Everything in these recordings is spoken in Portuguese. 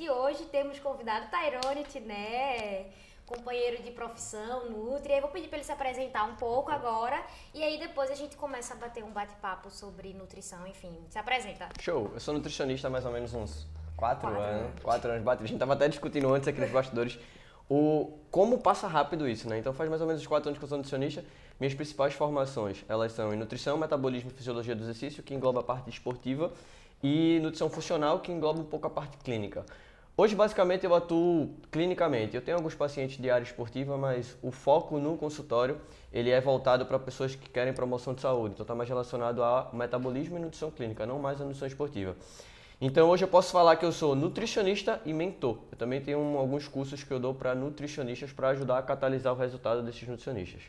E hoje temos convidado Tairone Tiné, companheiro de profissão, Nutri. Aí vou pedir para ele se apresentar um pouco agora e aí depois a gente começa a bater um bate-papo sobre nutrição, enfim. Se apresenta. Show, eu sou nutricionista há mais ou menos uns quatro, Quatro anos. anos. Quatro anos bate. A gente tava até discutindo antes aqui nos bastidores o como passa rápido isso, né? Então faz mais ou menos uns quatro anos que eu sou nutricionista. Minhas principais formações, elas são em nutrição, metabolismo e fisiologia do exercício, que engloba a parte esportiva, e nutrição funcional, que engloba um pouco a parte clínica. Hoje, basicamente, eu atuo clinicamente. Eu tenho alguns pacientes de área esportiva, mas o foco no consultório, ele é voltado para pessoas que querem promoção de saúde. Então, está mais relacionado ao metabolismo e nutrição clínica, não mais a nutrição esportiva. Então, hoje eu posso falar que eu sou nutricionista e mentor. Eu também tenho um- alguns cursos que eu dou para nutricionistas para ajudar a catalisar o resultado desses nutricionistas.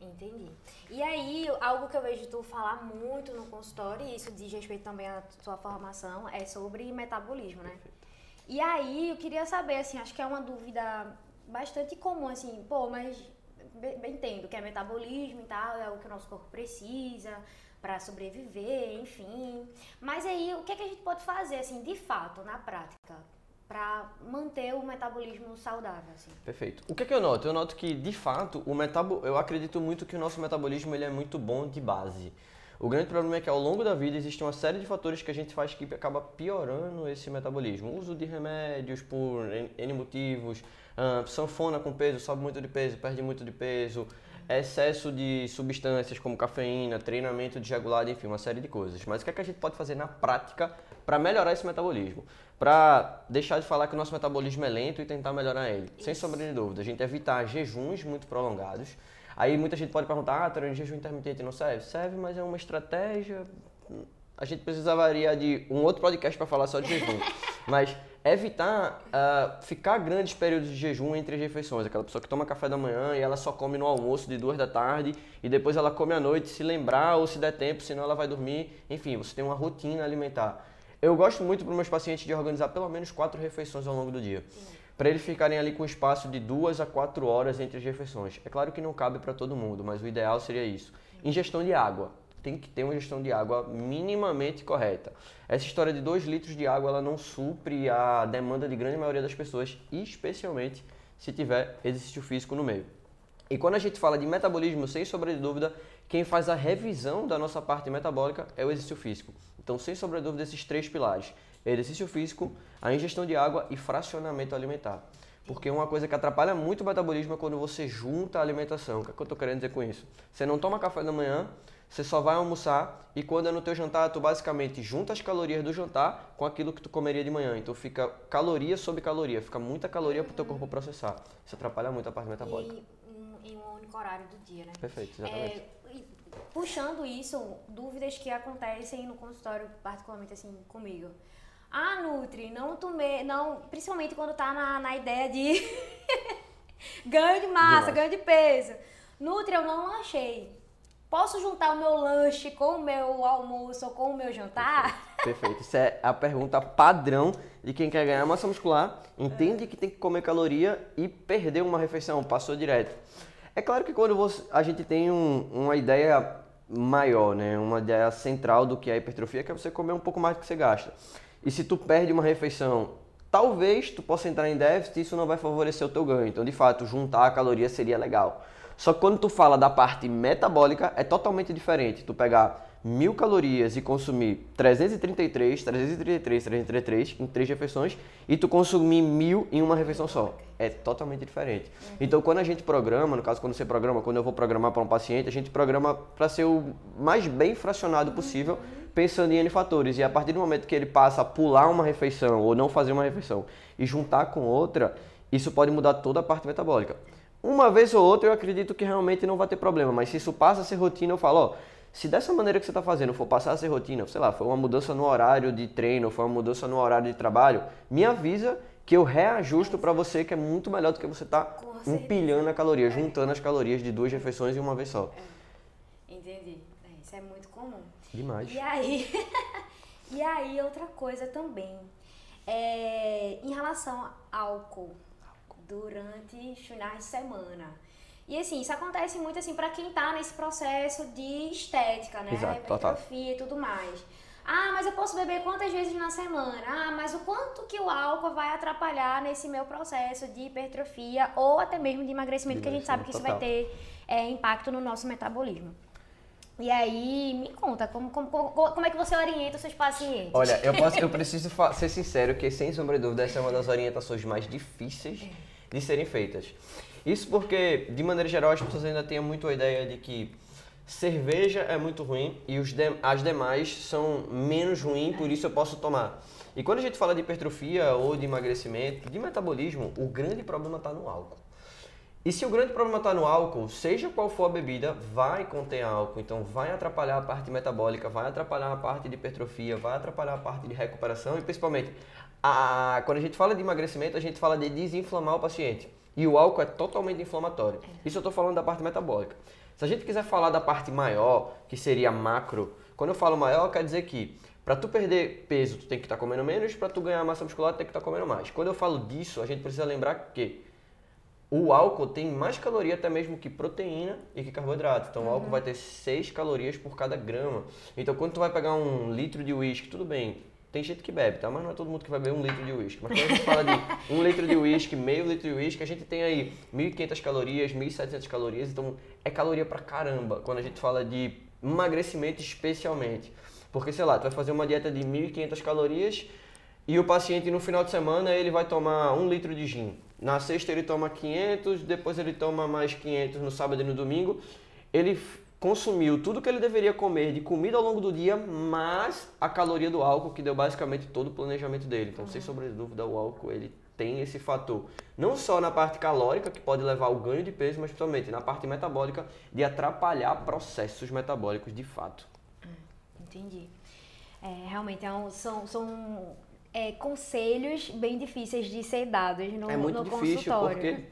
Entendi. E aí, algo que eu vejo tu falar muito no consultório, e isso diz respeito também à sua formação, é sobre metabolismo, né? E aí, eu queria saber, assim, acho que é uma dúvida bastante comum, assim, pô, mas entendo que é metabolismo e tal, é o que o nosso corpo precisa para sobreviver, enfim. Mas aí, o que, é que a gente pode fazer, assim, de fato, na prática, para manter o metabolismo saudável, assim? Perfeito. O que, é que eu noto? Eu noto que, de fato, o metabo... eu acredito muito que o nosso metabolismo ele é muito bom de base. O grande problema é que ao longo da vida existe uma série de fatores que a gente faz que acaba piorando esse metabolismo. O uso de remédios por N motivos, ah, sanfona com peso, sobe muito de peso, perde muito de peso, excesso de substâncias como cafeína, treinamento de regulado, enfim, uma série de coisas. Mas o que, é que a gente pode fazer na prática para melhorar esse metabolismo? Para deixar de falar que o nosso metabolismo é lento e tentar melhorar ele. Sem sombra de dúvida. A gente evitar jejuns muito prolongados. Aí muita gente pode perguntar, ah, treino jejum intermitente não serve? Serve, mas é uma estratégia. A gente precisaria de um outro podcast para falar só de jejum. Mas evitar ah, ficar grandes períodos de jejum entre as refeições. Aquela pessoa que toma café da manhã e ela só come no almoço de duas da tarde e depois ela come à noite, se lembrar ou se der tempo, senão ela vai dormir. Enfim, você tem uma rotina alimentar. Eu gosto muito para os meus pacientes de organizar pelo menos quatro refeições ao longo do dia. Para eles ficarem ali com espaço de duas a quatro horas entre as refeições. É claro que não cabe para todo mundo, mas o ideal seria isso. Ingestão de água. Tem que ter uma ingestão de água minimamente correta. Essa história de 2 litros de água ela não supre a demanda de grande maioria das pessoas, especialmente se tiver exercício físico no meio. E quando a gente fala de metabolismo, sem sombra de dúvida, quem faz a revisão da nossa parte metabólica é o exercício físico. Então, sem sombra de dúvida, esses três pilares: exercício físico, a ingestão de água e fracionamento alimentar. Porque uma coisa que atrapalha muito o metabolismo é quando você junta a alimentação. O que, é que eu estou querendo dizer com isso? Você não toma café da manhã, você só vai almoçar e quando é no teu jantar, tu basicamente junta as calorias do jantar com aquilo que tu comeria de manhã. Então fica caloria sobre caloria, fica muita caloria para o teu corpo processar. Isso atrapalha muito a parte metabólica. E em um único horário do dia, né? Perfeito, exatamente. É, puxando isso, dúvidas que acontecem no consultório, particularmente assim, comigo. Ah, Nutri, não tomei, não, principalmente quando tá na, na ideia de ganho de massa, massa. ganho de peso. Nutri, eu não lanchei. Posso juntar o meu lanche com o meu almoço ou com o meu jantar? Perfeito. Isso é a pergunta padrão de quem quer ganhar massa muscular, entende que tem que comer caloria e perder uma refeição, passou direto. É claro que quando você- a gente tem um- uma ideia maior, né, uma ideia central do que é a hipertrofia, que é você comer um pouco mais do que você gasta. E se tu perde uma refeição, talvez tu possa entrar em déficit e isso não vai favorecer o teu ganho. Então, de fato, juntar a caloria seria legal. Só que quando tu fala da parte metabólica, é totalmente diferente. Tu pegar mil calorias e consumir 333, 333, 333 em três refeições e tu consumir mil em uma refeição só. É totalmente diferente. Então, quando a gente programa, no caso, quando você programa, quando eu vou programar para um paciente, a gente programa para ser o mais bem fracionado possível, pensando em N fatores. E a partir do momento que ele passa a pular uma refeição ou não fazer uma refeição e juntar com outra, isso pode mudar toda a parte metabólica. Uma vez ou outra eu acredito que realmente não vai ter problema, mas se isso passa a ser rotina, eu falo, ó, se dessa maneira que você está fazendo for passar a ser rotina, sei lá, foi uma mudança no horário de treino, foi uma mudança no horário de trabalho, me avisa que eu reajusto para você, que é muito melhor do que você tá empilhando a caloria, juntando as calorias de duas refeições em uma vez só. Entendi. É, isso é muito comum. Demais. E aí, e aí outra coisa também, é, em relação ao álcool durante finais de semana. E assim, isso acontece muito assim para quem tá nesse processo de estética, né? Exato. Hipertrofia e tudo mais. Ah, mas eu posso beber quantas vezes na semana? Ah, mas o quanto que o álcool vai atrapalhar nesse meu processo de hipertrofia ou até mesmo de emagrecimento, que a gente sabe que isso vai ter é, impacto no nosso metabolismo. E aí, me conta, como, como, como é que você orienta os seus pacientes? Olha, eu, posso, eu preciso ser sincero que, sem sombra de dúvida, essa é uma das orientações mais difíceis de serem feitas. Isso porque, de maneira geral, as pessoas ainda têm muito a ideia de que cerveja é muito ruim e os de, as demais são menos ruins, por isso eu posso tomar. E quando a gente fala de hipertrofia ou de emagrecimento, de metabolismo, o grande problema está no álcool. E se o grande problema está no álcool, seja qual for a bebida, vai conter álcool. Então vai atrapalhar a parte metabólica, vai atrapalhar a parte de hipertrofia, vai atrapalhar a parte de recuperação e principalmente, a, quando a gente fala de emagrecimento, a gente fala de desinflamar o paciente. E o álcool é totalmente inflamatório. É. Isso eu estou falando da parte metabólica. Se a gente quiser falar da parte maior, que seria macro, quando eu falo maior, quer dizer que para tu perder peso, tu tem que estar tá comendo menos, para tu ganhar massa muscular, tu tem que estar tá comendo mais. Quando eu falo disso, a gente precisa lembrar que o álcool tem mais caloria até mesmo que proteína e que carboidrato. Então, uhum. o álcool uhum. vai ter 6 calorias por cada grama. Então, quando tu vai pegar um litro de uísque, tudo bem, tem gente que bebe, tá? Mas não é todo mundo que vai beber um litro de uísque. Mas quando a gente fala de um litro de uísque, meio litro de uísque, a gente tem aí 1.500 calorias, 1.700 calorias. Então, é caloria pra caramba quando a gente fala de emagrecimento especialmente. Porque, sei lá, tu vai fazer uma dieta de 1.500 calorias e o paciente no final de semana ele vai tomar um litro de gin. Na sexta ele toma 500, depois ele toma mais 500 no sábado e no domingo. Ele consumiu tudo que ele deveria comer de comida ao longo do dia, mais a caloria do álcool, que deu basicamente todo o planejamento dele. Então, uhum. sem sombra de dúvida, o álcool ele tem esse fator. Não só na parte calórica, que pode levar ao ganho de peso, mas principalmente na parte metabólica, de atrapalhar processos metabólicos de fato. Hum, entendi. É, realmente é um, são, são é, conselhos bem difíceis de ser dados no, é muito no difícil consultório. porque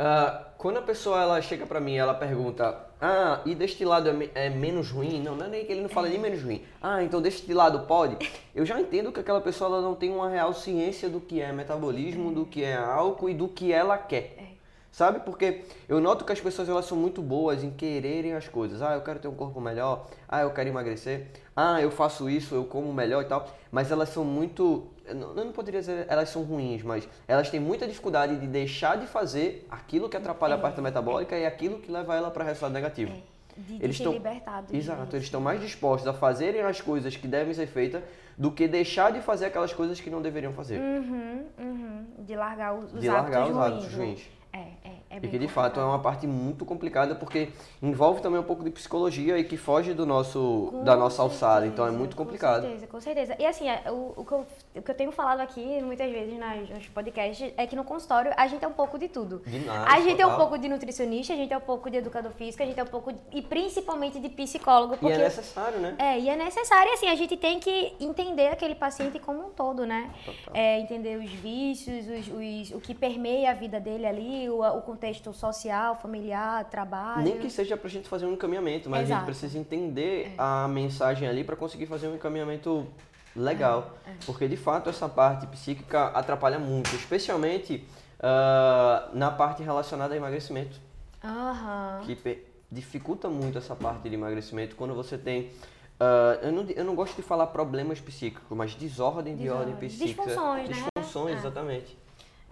uh, quando a pessoa ela chega para mim ela pergunta ah e destilado é, é, menos ruim não não é nem que ele não fala nem menos ruim ah então destilado pode eu já entendo que aquela pessoa ela não tem uma real ciência do que é metabolismo do que é álcool e do que ela quer é. Sabe? Porque eu noto que as pessoas elas são muito boas em quererem as coisas. Ah, eu quero ter um corpo melhor. Ah, eu quero emagrecer. Ah, eu faço isso, eu como melhor e tal. Mas elas são muito. Eu não poderia dizer elas são ruins, mas elas têm muita dificuldade de deixar de fazer aquilo que atrapalha é, a parte metabólica e aquilo que leva ela para resultado negativo. É. De, de eles estão libertados. Exato, eles estão mais dispostos a fazerem as coisas que devem ser feitas do que deixar de fazer aquelas coisas que não deveriam fazer. Uhum, uhum. De largar os, de largar os hábitos ruins. ruins. É, é, é e que de fato é uma parte muito complicada porque envolve também um pouco de psicologia e que foge do nosso com da nossa certeza, alçada, então é muito complicado. Com certeza, com certeza. E assim, é, o, o, que eu, o que eu tenho falado aqui muitas vezes nas, nos podcasts é que no consultório a gente é um pouco de tudo. De nada, a gente total. é um pouco de nutricionista, a gente é um pouco de educador físico, a gente é um pouco de, e principalmente de psicólogo. Porque, e é necessário, né? É, e é necessário, assim, a gente tem que entender aquele paciente como um todo, né? É, entender os vícios, os, os, o que permeia a vida dele ali, o, o contexto social, familiar, trabalho. Nem que seja para a gente fazer um encaminhamento, mas Exato. a gente precisa entender é. a mensagem ali para conseguir fazer um encaminhamento legal. É, é. Porque de fato essa parte psíquica atrapalha muito, especialmente uh, na parte relacionada a emagrecimento. Uhum. Que dificulta muito essa parte de emagrecimento quando você tem Uh, eu, não, eu não gosto de falar problemas psíquicos, mas desordem, desordem. de ordem psíquica. Disfunções, né? Disfunções, é. exatamente.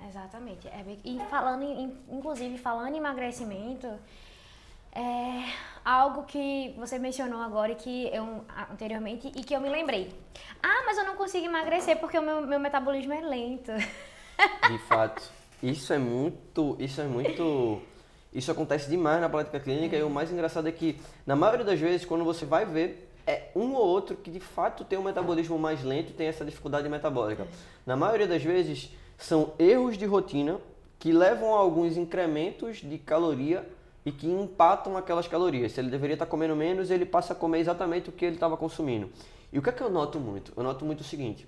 Exatamente. É, e falando, inclusive, falando em emagrecimento, é algo que você mencionou agora e que eu anteriormente e que eu me lembrei. Ah, mas eu não consigo emagrecer porque o meu, meu metabolismo é lento. De fato. Isso é muito. Isso é muito. Isso acontece demais na prática clínica é. e o mais engraçado é que, na maioria das vezes, quando você vai ver, é um ou outro que de fato tem um metabolismo mais lento e tem essa dificuldade metabólica. Na maioria das vezes, são erros de rotina que levam a alguns incrementos de caloria e que empatam aquelas calorias. Se ele deveria estar comendo menos, ele passa a comer exatamente o que ele estava consumindo. E o que é que eu noto muito? Eu noto muito o seguinte: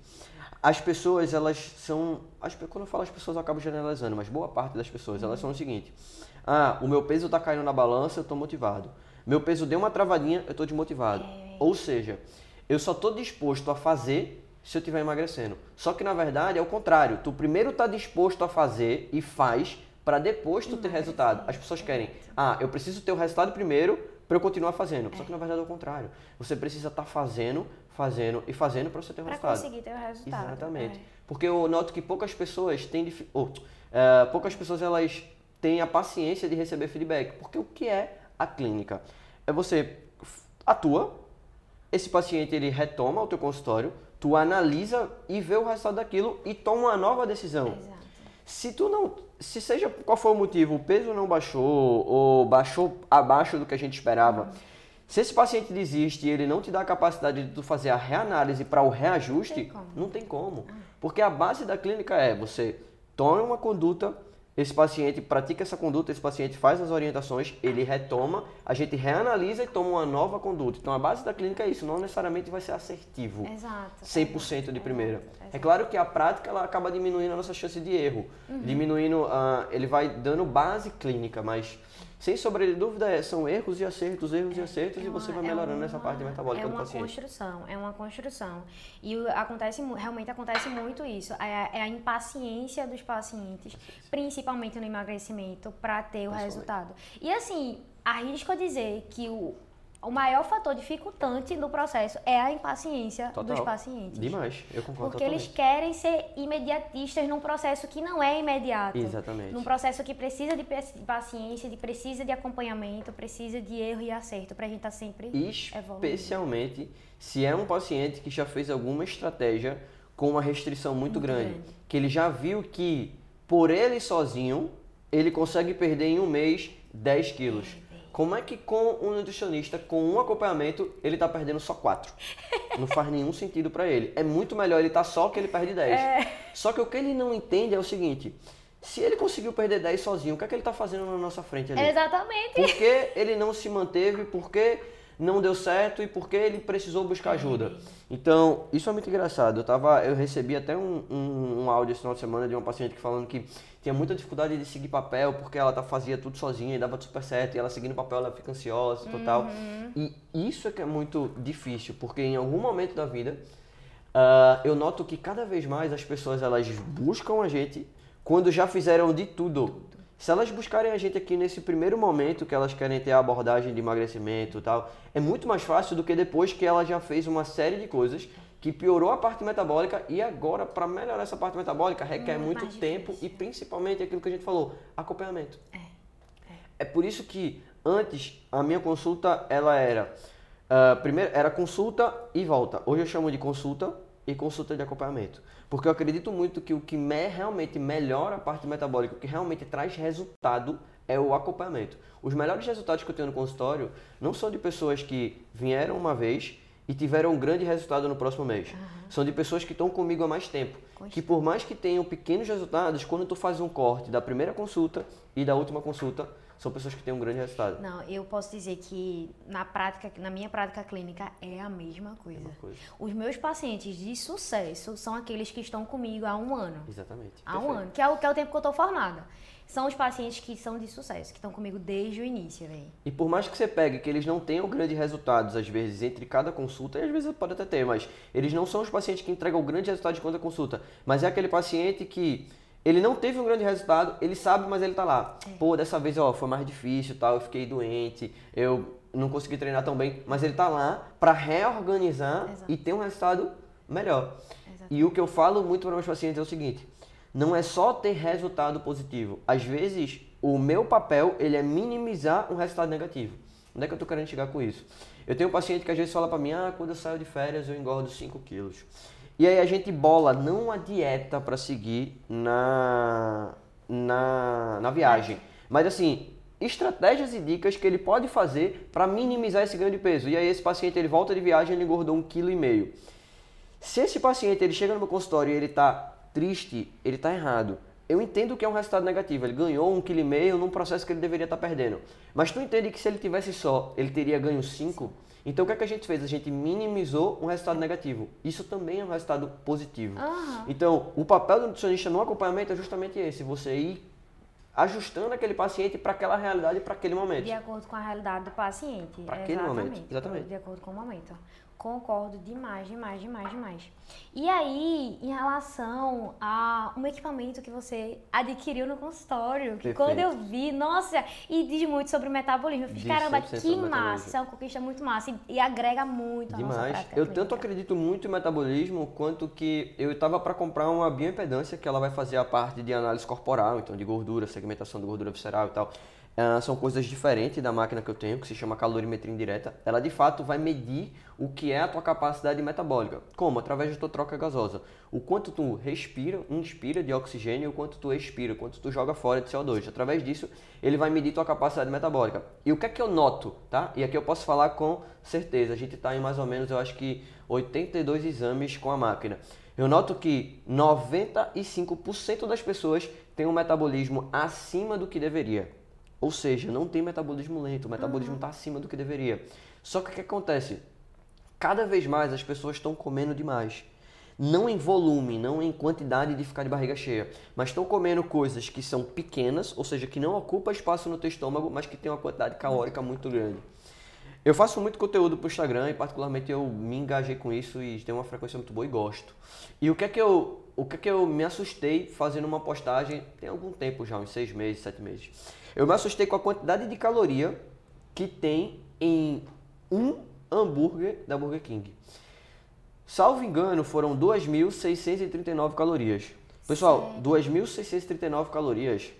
as pessoas, elas são. As, quando eu falo as pessoas, eu acabo generalizando, mas boa parte das pessoas, elas são o seguinte: ah, o meu peso está caindo na balança, eu estou motivado. Meu peso deu uma travadinha, eu estou desmotivado. É. Ou seja, eu só estou disposto a fazer se eu estiver emagrecendo. Só que na verdade é o contrário. Tu primeiro está disposto a fazer e faz para depois tu ter resultado. As pessoas querem, ah, eu preciso ter o resultado primeiro para eu continuar fazendo. Só que na verdade é o contrário. Você precisa estar tá fazendo, fazendo e fazendo para você ter um pra resultado. Para conseguir ter o resultado. Exatamente. É. Porque eu noto que poucas pessoas têm oh, uh, poucas pessoas elas têm a paciência de receber feedback. Porque o que é a clínica? É você atua, esse paciente ele retoma o teu consultório, tu analisa e vê o resultado daquilo e toma uma nova decisão. Exato. Se tu não, se seja qual for o motivo, o peso não baixou ou baixou abaixo do que a gente esperava, uhum. se esse paciente desiste e ele não te dá a capacidade de tu fazer a reanálise para o reajuste, tem não tem como. Porque a base da clínica é você toma uma conduta esse paciente pratica essa conduta, esse paciente faz as orientações, ele retoma, a gente reanalisa e toma uma nova conduta. Então a base da clínica é isso, não necessariamente vai ser assertivo. Exato. 100% de primeira. Exato, exato. É claro que a prática ela acaba diminuindo a nossa chance de erro, uhum. diminuindo, uh, ele vai dando base clínica, mas sem sombra de dúvida, é, são erros e acertos, erros é, e acertos, é uma, e você vai melhorando é essa parte metabólica é do paciente. É uma construção, é uma construção. E acontece, realmente acontece muito isso. É, é a impaciência dos pacientes, principalmente no emagrecimento, para ter o resultado. E assim, arrisco a dizer que o, o maior fator dificultante do processo é a impaciência Total. dos pacientes. Demais, eu concordo Porque totalmente. eles querem ser imediatistas num processo que não é imediato. Exatamente. Num processo que precisa de paciência, de precisa de acompanhamento, precisa de erro e acerto para a gente estar tá sempre Especialmente evoluindo. se é um paciente que já fez alguma estratégia com uma restrição muito, muito grande, grande, que ele já viu que por ele sozinho ele consegue perder em um mês 10 quilos. Como é que com um nutricionista, com um acompanhamento, ele está perdendo só 4? Não faz nenhum sentido para ele. É muito melhor ele estar tá só que ele perde 10. É. Só que o que ele não entende é o seguinte: se ele conseguiu perder 10 sozinho, o que é que ele está fazendo na nossa frente ali? Exatamente. Por que ele não se manteve? Por que não deu certo e por que ele precisou buscar ajuda? Então, isso é muito engraçado. Eu, tava, eu recebi até um, um, um áudio esse final de semana de uma paciente falando que tinha muita dificuldade de seguir papel porque ela tá, fazia tudo sozinha e dava super certo e ela seguindo papel ela fica ansiosa e uhum. E isso é que é muito difícil, porque em algum momento da vida uh, eu noto que cada vez mais as pessoas elas buscam a gente quando já fizeram de tudo. Se elas buscarem a gente aqui nesse primeiro momento que elas querem ter a abordagem de emagrecimento e tal, é muito mais fácil do que depois que ela já fez uma série de coisas que piorou a parte metabólica e agora, para melhorar essa parte metabólica, requer muito, muito tempo e principalmente aquilo que a gente falou, acompanhamento. É, é. é por isso que antes a minha consulta ela era uh, primeiro era consulta e volta. Hoje eu chamo de consulta e consulta de acompanhamento, porque eu acredito muito que o que me, realmente melhora a parte metabólica, o que realmente traz resultado é o acompanhamento. Os melhores resultados que eu tenho no consultório não são de pessoas que vieram uma vez e tiveram um grande resultado no próximo mês. Uhum. São de pessoas que estão comigo há mais tempo. Que por mais que tenham pequenos resultados, quando tu faz um corte da primeira consulta e da última consulta, são pessoas que têm um grande resultado. Não, eu posso dizer que na prática, na minha prática clínica é a mesma coisa. Mesma coisa. Os meus pacientes de sucesso são aqueles que estão comigo há um ano. Exatamente. Há Perfeito. um ano, que é o, que é o tempo que eu estou formada são os pacientes que são de sucesso, que estão comigo desde o início, velho. E por mais que você pegue que eles não tenham grandes resultados, às vezes, entre cada consulta, e às vezes pode até ter, mas eles não são os pacientes que entregam o grande resultado de cada consulta, mas é aquele paciente que ele não teve um grande resultado, ele sabe, mas ele tá lá. É. Pô, dessa vez, ó, foi mais difícil, tal, eu fiquei doente, eu não consegui treinar tão bem, mas ele tá lá para reorganizar Exato. e ter um resultado melhor. Exatamente. E o que eu falo muito para meus pacientes é o seguinte: não é só ter resultado positivo. Às vezes, o meu papel ele é minimizar um resultado negativo. Onde é que eu estou querendo chegar com isso? Eu tenho um paciente que às vezes fala para mim, ah, quando eu saio de férias eu engordo 5 quilos. E aí a gente bola não a dieta para seguir na, na, na viagem, mas assim, estratégias e dicas que ele pode fazer para minimizar esse ganho de peso. E aí esse paciente ele volta de viagem ele engordou um quilo e meio. Se esse paciente ele chega no meu consultório e ele está triste, ele está errado. Eu entendo que é um resultado negativo. Ele ganhou um quilo e meio num processo que ele deveria estar tá perdendo. Mas tu entende que se ele tivesse só, ele teria ganho 5? Então o que, é que a gente fez? A gente minimizou um resultado negativo. Isso também é um resultado positivo. Uhum. Então, o papel do nutricionista no acompanhamento é justamente esse: você ir ajustando aquele paciente para aquela realidade, para aquele momento. De acordo com a realidade do paciente. Para aquele momento. Exatamente. De acordo com o momento Concordo demais, demais, demais, demais. E aí, em relação a um equipamento que você adquiriu no consultório, que Perfeito. quando eu vi, nossa, e diz muito sobre o metabolismo. Eu fiz, Diz caramba, 100% que massa, é uma conquista muito massa e, e agrega muito a nossa Demais. prática Eu clínica. tanto acredito muito em metabolismo quanto que eu estava para comprar uma bioimpedância que ela vai fazer a parte de análise corporal, então de gordura, segmentação de gordura visceral e tal. Ah, são coisas diferentes da máquina que eu tenho, que se chama calorimetria indireta. Ela de fato vai medir o que é a tua capacidade metabólica. Como? Através da tua troca gasosa. O quanto tu respira, inspira de oxigênio o quanto tu expira, o quanto tu joga fora de CO2. Através disso, ele vai medir tua capacidade metabólica. E o que é que eu noto, tá? E aqui eu posso falar com certeza. A gente está em mais ou menos, eu acho que 82 exames com a máquina. Eu noto que 95% das pessoas têm um metabolismo acima do que deveria. Ou seja, não tem metabolismo lento, o metabolismo está acima do que deveria. Só que o que acontece? Cada vez mais as pessoas estão comendo demais. Não em volume, não em quantidade de ficar de barriga cheia, mas estão comendo coisas que são pequenas, ou seja, que não ocupam espaço no teu estômago, mas que tem uma quantidade calórica muito grande. Eu faço muito conteúdo pro Instagram e particularmente eu me engajei com isso e tem uma frequência muito boa e gosto. E o que é que eu, o que é que eu me assustei fazendo uma postagem tem algum tempo já, uns seis meses, sete meses. Eu me assustei com a quantidade de caloria que tem em um hambúrguer da Burger King. Salvo engano, foram 2.639 calorias. Pessoal, 2.639 calorias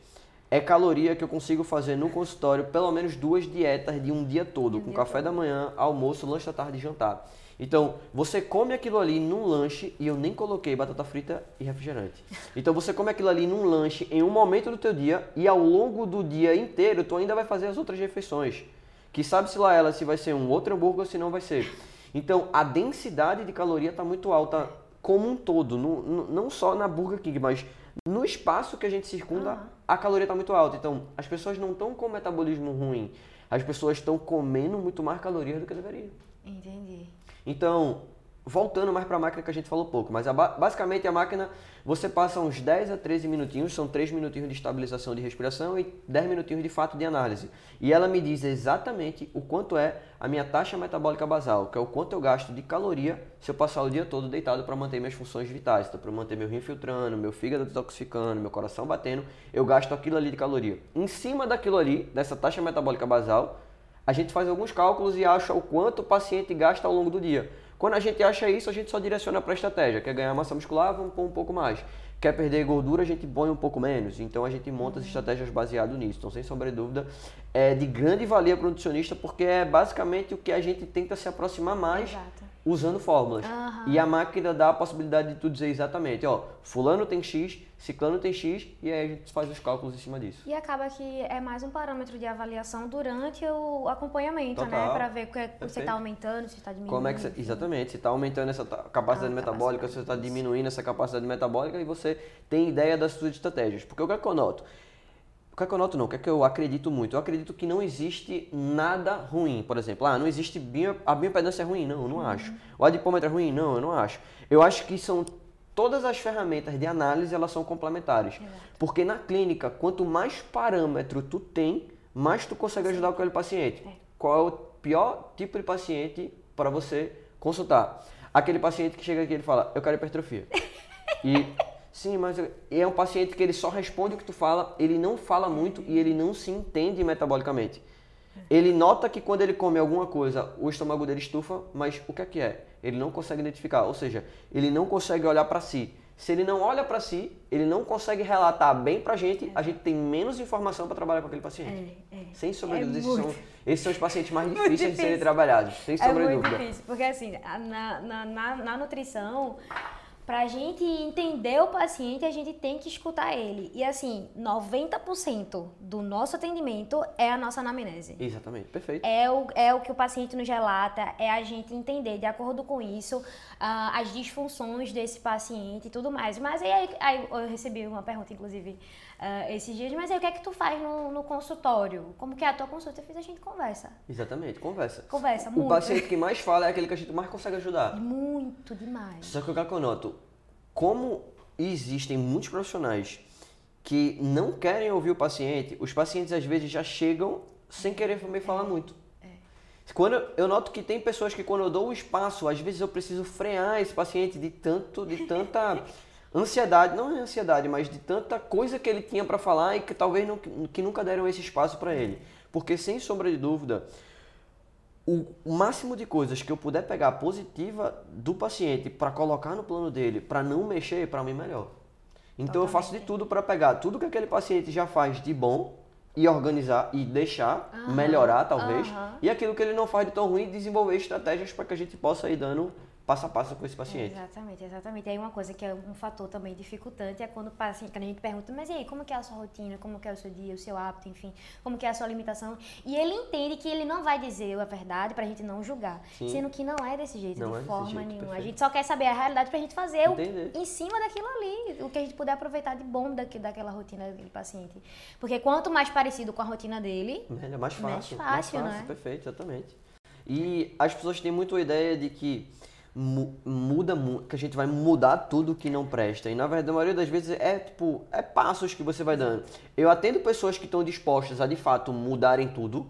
é caloria que eu consigo fazer no consultório pelo menos duas dietas de um dia todo, com dia café da manhã, almoço, lanche da tarde e jantar. Então, você come aquilo ali num lanche e eu nem coloquei batata frita e refrigerante. Então, você come aquilo ali num lanche em um momento do teu dia e ao longo do dia inteiro tu ainda vai fazer as outras refeições. Que sabe-se lá ela se vai ser um outro hambúrguer ou se não vai ser. Então, a densidade de caloria está muito alta como um todo, no- no- não só na Burger King, mas no espaço que a gente circunda, Aham. a caloria está muito alta. Então, as pessoas não estão com metabolismo ruim, as pessoas estão comendo muito mais calorias do que deveriam. Entendi. Então, voltando mais para a máquina que a gente falou pouco, mas a ba- basicamente a máquina você passa uns 10 a 13 minutinhos, são 3 minutinhos de estabilização de respiração e 10 minutinhos de fato de análise. E ela me diz exatamente o quanto é a minha taxa metabólica basal, que é o quanto eu gasto de caloria se eu passar o dia todo deitado para manter minhas funções vitais, então para manter meu rim filtrando, meu fígado detoxificando, meu coração batendo, eu gasto aquilo ali de caloria. Em cima daquilo ali, dessa taxa metabólica basal, a gente faz alguns cálculos e acha o quanto o paciente gasta ao longo do dia. Quando a gente acha isso, a gente só direciona para a estratégia. Quer ganhar massa muscular, vamos pôr um pouco mais. Quer perder gordura, a gente põe um pouco menos. Então a gente monta as estratégias baseado nisso. Então, sem sombra de dúvida, é de grande valia para o nutricionista, porque é basicamente o que a gente tenta se aproximar mais Exato. Usando fórmulas. Aham. E a máquina dá a possibilidade de tu dizer exatamente, ó, fulano tem X, ciclano tem X, e aí a gente faz os cálculos em cima disso. E acaba que é mais um parâmetro de avaliação durante o acompanhamento, né? Total. Pra ver o que é- você está aumentando, se está diminuindo. Como é que você, exatamente, você está aumentando essa capacidade Ah, metabólica, capacidade, você está diminuindo essa capacidade metabólica e você tem ideia das suas estratégias. Porque o que é que eu noto? O que é que eu noto não? O que é que eu acredito muito? Eu acredito que não existe nada ruim. Por exemplo, ah, não existe bio, a bioimpedância é ruim? Não, eu não acho. O adipômetro é ruim? Não, eu não acho. Eu acho que são todas as ferramentas de análise, elas são complementares. Exato. Porque na clínica, quanto mais parâmetro tu tem, mais tu consegue ajudar aquele paciente. É. Qual é o pior tipo de paciente para você consultar? Aquele paciente que chega aqui e ele fala, eu quero hipertrofia. E sim, mas é um paciente que ele só responde o que tu fala, ele não fala muito e ele não se entende metabolicamente. Ele nota que quando ele come alguma coisa, o estômago dele estufa, mas o que é que é? Ele não consegue identificar, ou seja, ele não consegue olhar para si. Se ele não olha para si, ele não consegue relatar bem pra gente, a gente tem menos informação para trabalhar com aquele paciente. É, é. Sem sombra É dúvida, esses são, esses são os pacientes mais difíceis de serem difícil. trabalhados, sem É sombra de muito dúvida. difícil, porque assim, a- na, na, na, na nutrição, pra gente entender o paciente, a gente tem que escutar ele. E assim, 90% do nosso atendimento é a nossa anamnese. Exatamente, perfeito. É o, é o que o paciente nos relata, é a gente entender, de acordo com isso, ah, as disfunções desse paciente e tudo mais. Mas aí, aí eu recebi uma pergunta, inclusive, ah, esses dias, mas aí o que é que tu faz no, no consultório? Como que é a tua consulta? Eu fiz, a gente conversa. Exatamente, conversa. Conversa, O muito. paciente que mais fala é aquele que a gente mais consegue ajudar. Muito demais. Só que o que eu noto, como existem muitos profissionais que não querem ouvir o paciente, os pacientes às vezes já chegam sem querer também falar muito. Quando eu, eu noto que tem pessoas que quando eu dou o espaço, às vezes eu preciso frear esse paciente de tanto, de tanta ansiedade, não é ansiedade, mas de tanta coisa que ele tinha para falar e que talvez não, que nunca deram esse espaço para ele. Porque sem sombra de dúvida, o máximo de coisas que eu puder pegar positiva do paciente para colocar no plano dele, para não mexer, para mim melhor. Então Totalmente. eu faço de tudo para pegar tudo que aquele paciente já faz de bom e organizar e deixar uhum, melhorar talvez uhum. e aquilo que ele não faz de tão ruim desenvolver estratégias para que a gente possa ir dando passo a passo com esse paciente. Exatamente, exatamente. E aí uma coisa que é um fator também dificultante é quando, assim, quando a gente pergunta, mas e aí, como que é a sua rotina, como que é o seu dia, o seu hábito, enfim, como que é a sua alimentação? E ele entende que ele não vai dizer a verdade pra gente não julgar, Sim. sendo que não é desse jeito, não de é forma jeito, nenhuma. Perfeito. A gente só quer saber a realidade pra gente fazer o, em cima daquilo ali, o que a gente puder aproveitar de bom daqui, daquela rotina do paciente. Porque quanto mais parecido com a rotina dele, é mais fácil, mais fácil, mais fácil né? Perfeito, exatamente. E as pessoas têm muito a ideia de que muda que a gente vai mudar tudo que não presta. E na verdade, a maioria das vezes é tipo, é passos que você vai dando. Eu atendo pessoas que estão dispostas a de fato mudarem tudo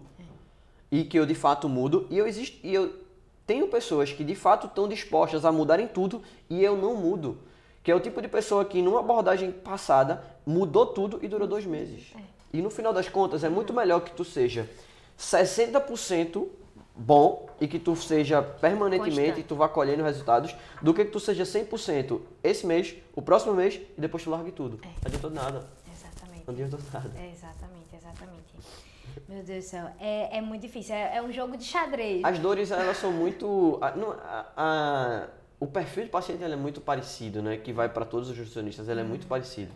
e que eu de fato mudo, e eu existo e eu tenho pessoas que de fato estão dispostas a mudarem tudo e eu não mudo. Que é o tipo de pessoa que numa abordagem passada mudou tudo e durou dois meses. É. E no final das contas é muito melhor que tu seja 60% bom e que tu seja permanentemente Constante. e tu vá colhendo resultados do que que tu seja 100% esse mês, o próximo mês e depois tu largue tudo. É. Não adiantou nada. Exatamente. Não adiantou nada. É, exatamente, exatamente. Meu Deus do céu, é, é muito difícil, é, é um jogo de xadrez. As dores, elas são muito... A, não, a, a, o perfil do paciente é muito parecido, né? Que vai para todos os nutricionistas, ele é muito uhum. parecido.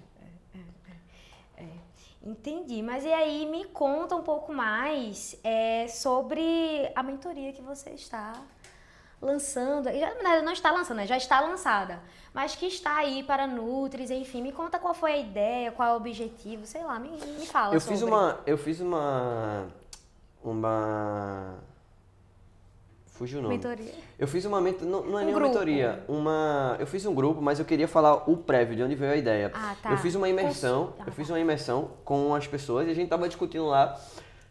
Entendi, mas e aí me conta um pouco mais é, sobre a mentoria que você está lançando. Já, não está lançando, né? já está lançada, mas que está aí para Nutris, enfim. Me conta qual foi a ideia, qual é o objetivo, sei lá, me, me fala. Eu sobre. fiz uma, eu fiz uma, uma Fugiu o nome. Mentoria. Eu fiz uma mentoria, não, não é um nenhuma grupo. mentoria, uma, eu fiz um grupo, mas eu queria falar o prévio, de onde veio a ideia. Ah, tá. Eu fiz uma imersão, ah, eu fiz uma imersão com as pessoas e a gente tava discutindo lá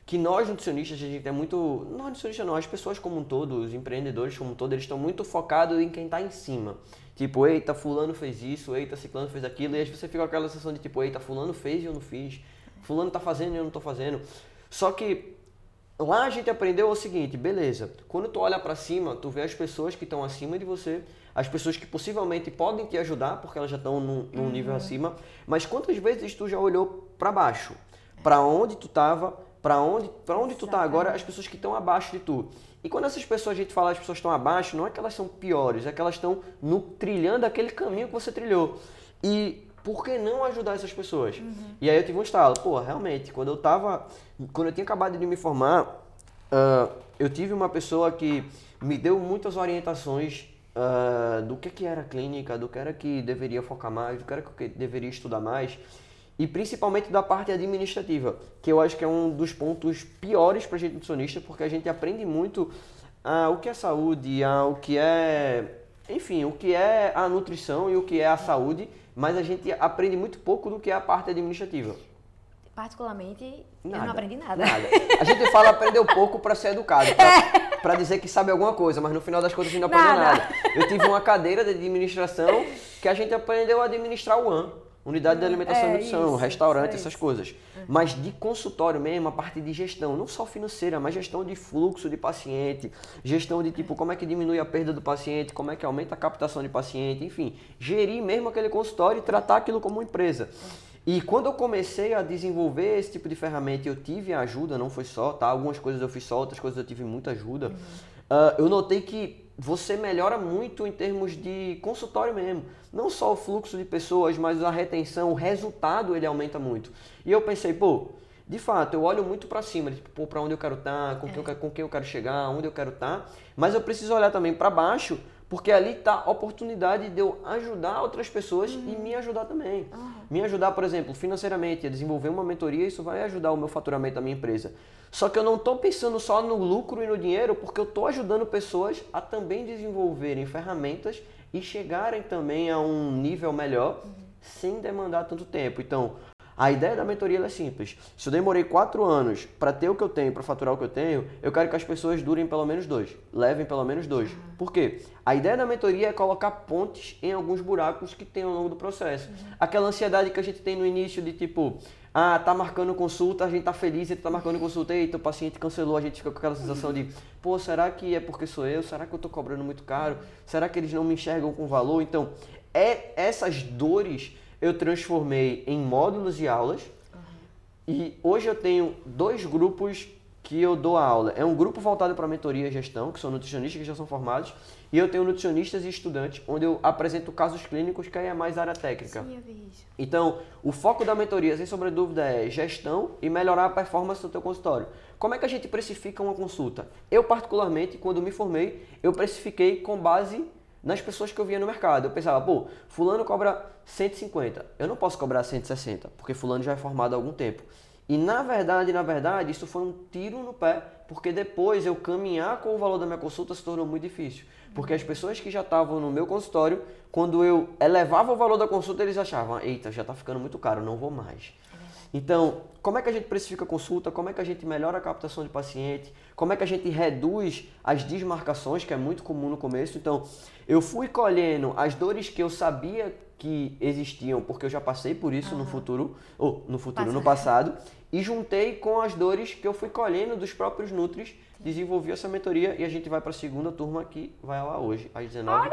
que nós nutricionistas, a gente é muito, nós nutricionistas não, as pessoas como um todo, os empreendedores como um todo, eles estão muito focados em quem está em cima. Tipo, eita, fulano fez isso, eita, ciclano fez aquilo, e aí você fica com aquela sensação de tipo, eita, fulano fez e eu não fiz, fulano tá fazendo e eu não tô fazendo. Só que Lá a gente aprendeu o seguinte, beleza, quando tu olha para cima, tu vê as pessoas que estão acima de você, as pessoas que possivelmente podem te ajudar, porque elas já estão num, num uhum. nível acima, mas quantas vezes tu já olhou para baixo? Para onde tu estava, para onde, pra onde tu tá agora, as pessoas que estão abaixo de tu. E quando essas pessoas, a gente fala as pessoas estão abaixo, não é que elas são piores, é que elas estão no, trilhando aquele caminho que você trilhou. E por que não ajudar essas pessoas? Uhum. E aí eu tive um estalo, pô, realmente, quando eu tava, quando eu tinha acabado de me formar, uh, eu tive uma pessoa que me deu muitas orientações uh, do que, que era clínica, do que era que deveria focar mais, do que era que deveria estudar mais, e principalmente da parte administrativa, que eu acho que é um dos pontos piores para a gente nutricionista, porque a gente aprende muito uh, o que é saúde, uh, o que é, enfim, o que é a nutrição e o que é a saúde, mas a gente aprende muito pouco do que é a parte administrativa. Particularmente, nada, eu não aprendi nada. Nada. A gente fala aprendeu pouco para ser educado, para dizer que sabe alguma coisa, mas no final das contas a gente não aprendeu nada. nada. Eu tive uma cadeira de administração que a gente aprendeu a administrar o AN. Unidade de alimentação é, e nutrição, isso, restaurante, é essas coisas. Mas de consultório mesmo, a parte de gestão, não só financeira, mas gestão de fluxo de paciente, gestão de tipo como é que diminui a perda do paciente, como é que aumenta a captação de paciente, enfim, gerir mesmo aquele consultório e tratar aquilo como uma empresa. E quando eu comecei a desenvolver esse tipo de ferramenta, eu tive ajuda, não foi só, tá? Algumas coisas eu fiz só, outras coisas eu tive muita ajuda. Uhum. Uh, eu notei que você melhora muito em termos de consultório mesmo. Não só o fluxo de pessoas, mas a retenção, o resultado ele aumenta muito. E eu pensei, pô, de fato, eu olho muito para cima, tipo, pô, para onde eu quero estar, tá, com, é. quem eu, com quem eu quero chegar, onde eu quero estar. Tá, mas eu preciso olhar também para baixo, porque ali está a oportunidade de eu ajudar outras pessoas uhum. e me ajudar também. Uhum. Me ajudar, por exemplo, financeiramente, a desenvolver uma mentoria, isso vai ajudar o meu faturamento da minha empresa. Só que eu não estou pensando só no lucro e no dinheiro, porque eu estou ajudando pessoas a também desenvolverem ferramentas e chegarem também a um nível melhor uhum. sem demandar tanto tempo. Então, A ideia da mentoria é simples. Se eu demorei quatro anos para ter o que eu tenho, para faturar o que eu tenho, eu quero que as pessoas durem pelo menos dois, levem pelo menos dois. Por quê? A ideia da mentoria é colocar pontes em alguns buracos que tem ao longo do processo. Aquela ansiedade que a gente tem no início de tipo, ah, tá marcando consulta, a gente tá feliz, ele tá marcando consulta, eita, o paciente cancelou, a gente fica com aquela sensação de, pô, será que é porque sou eu? Será que eu tô cobrando muito caro? Será que eles não me enxergam com valor? Então, é essas dores eu transformei em módulos e aulas. Uhum. E hoje eu tenho dois grupos que eu dou aula. É um grupo voltado para mentoria e gestão, que são nutricionistas que já são formados, e eu tenho nutricionistas e estudantes, onde eu apresento casos clínicos, que aí é mais área técnica. Sim, eu vi isso. Então, o foco da mentoria, sem sombra de dúvida, é gestão e melhorar a performance do teu consultório. Como é que a gente precifica uma consulta? Eu, particularmente, quando me formei, eu precifiquei com base nas pessoas que eu via no mercado. Eu pensava, pô, fulano cobra 150, eu não posso cobrar 160, porque fulano já é formado há algum tempo. E na verdade, na verdade, isso foi um tiro no pé, porque depois eu caminhar com o valor da minha consulta se tornou muito difícil. Porque as pessoas que já estavam no meu consultório, quando eu elevava o valor da consulta, eles achavam, eita, já está ficando muito caro, não vou mais. Então, como é que a gente precifica a consulta? Como é que a gente melhora a captação de paciente? Como é que a gente reduz as desmarcações, que é muito comum no começo? Então, eu fui colhendo as dores que eu sabia que existiam, porque eu já passei por isso uhum. no futuro, ou no futuro, Passa. no passado, e juntei com as dores que eu fui colhendo dos próprios Nutris, desenvolvi essa mentoria e a gente vai para a segunda turma que vai lá hoje, às 19h30.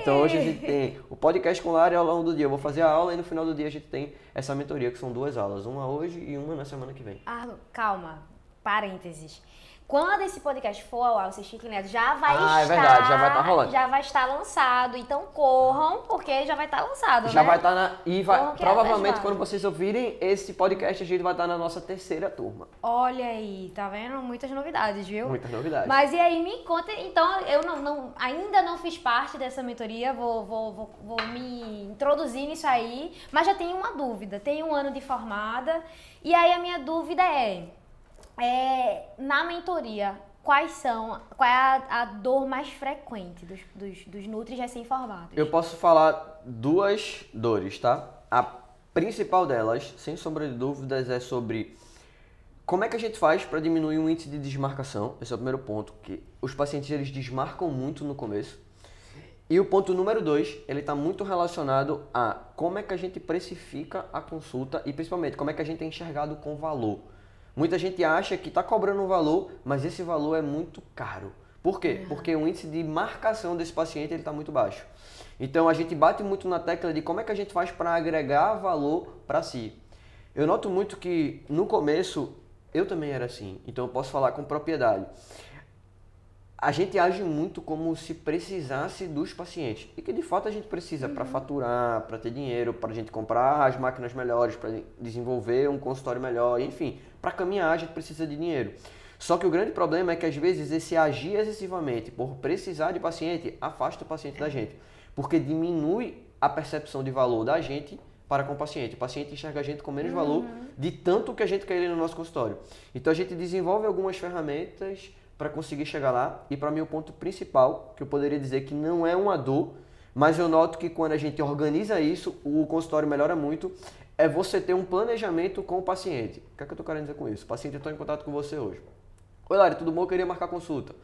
Então hoje a gente tem o podcast com Lara ao longo do dia. Eu vou fazer a aula e no final do dia a gente tem essa mentoria, que são duas aulas, uma hoje e uma na semana que vem. Ah, calma, parênteses. Quando esse podcast for ao ar, o Chique Neto já vai ah, estar. é verdade, já vai estar tá rolando. Já vai estar lançado. Então corram, porque já vai estar lançado. Já né? vai estar na. E vai, provavelmente, quando vocês ouvirem esse podcast, a gente vai estar na nossa terceira turma. Olha aí, tá vendo? Muitas novidades, viu? Muitas novidades. Mas e aí, me conta. Então, eu não, não ainda não fiz parte dessa mentoria, vou, vou, vou, vou me introduzir nisso aí, mas já tenho uma dúvida. Tenho um ano de formada. E aí a minha dúvida é é, na mentoria, quais são, qual é a, a dor mais frequente dos, dos, dos nutris recém-formados? Eu posso falar duas dores, tá? A principal delas, sem sombra de dúvidas, é sobre como é que a gente faz para diminuir o índice de desmarcação. Esse é o primeiro ponto, que os pacientes eles desmarcam muito no começo. E o ponto número dois, ele está muito relacionado a como é que a gente precifica a consulta e principalmente como é que a gente é enxergado com valor. Muita gente acha que está cobrando um valor, mas esse valor é muito caro. Por quê? É. Porque o índice de marcação desse paciente está muito baixo. Então a gente bate muito na tecla de como é que a gente faz para agregar valor para si. Eu noto muito que no começo eu também era assim, então eu posso falar com propriedade. A gente age muito como se precisasse dos pacientes e que de fato a gente precisa uhum. para faturar, para ter dinheiro, para a gente comprar as máquinas melhores, para desenvolver um consultório melhor, enfim, para caminhar a gente precisa de dinheiro. Só que o grande problema é que às vezes esse agir excessivamente por precisar de paciente afasta o paciente da gente, porque diminui a percepção de valor da gente para com o paciente. O paciente enxerga a gente com menos uhum. valor de tanto que a gente quer ele no nosso consultório. Então a gente desenvolve algumas ferramentas para conseguir chegar lá. E para mim o ponto principal, que eu poderia dizer que não é uma dor, mas eu noto que quando a gente organiza isso, o consultório melhora muito, é você ter um planejamento com o paciente. O que é que eu estou querendo dizer com isso? O paciente está em contato com você hoje. Oi, Lari, tudo bom? Eu queria marcar consulta.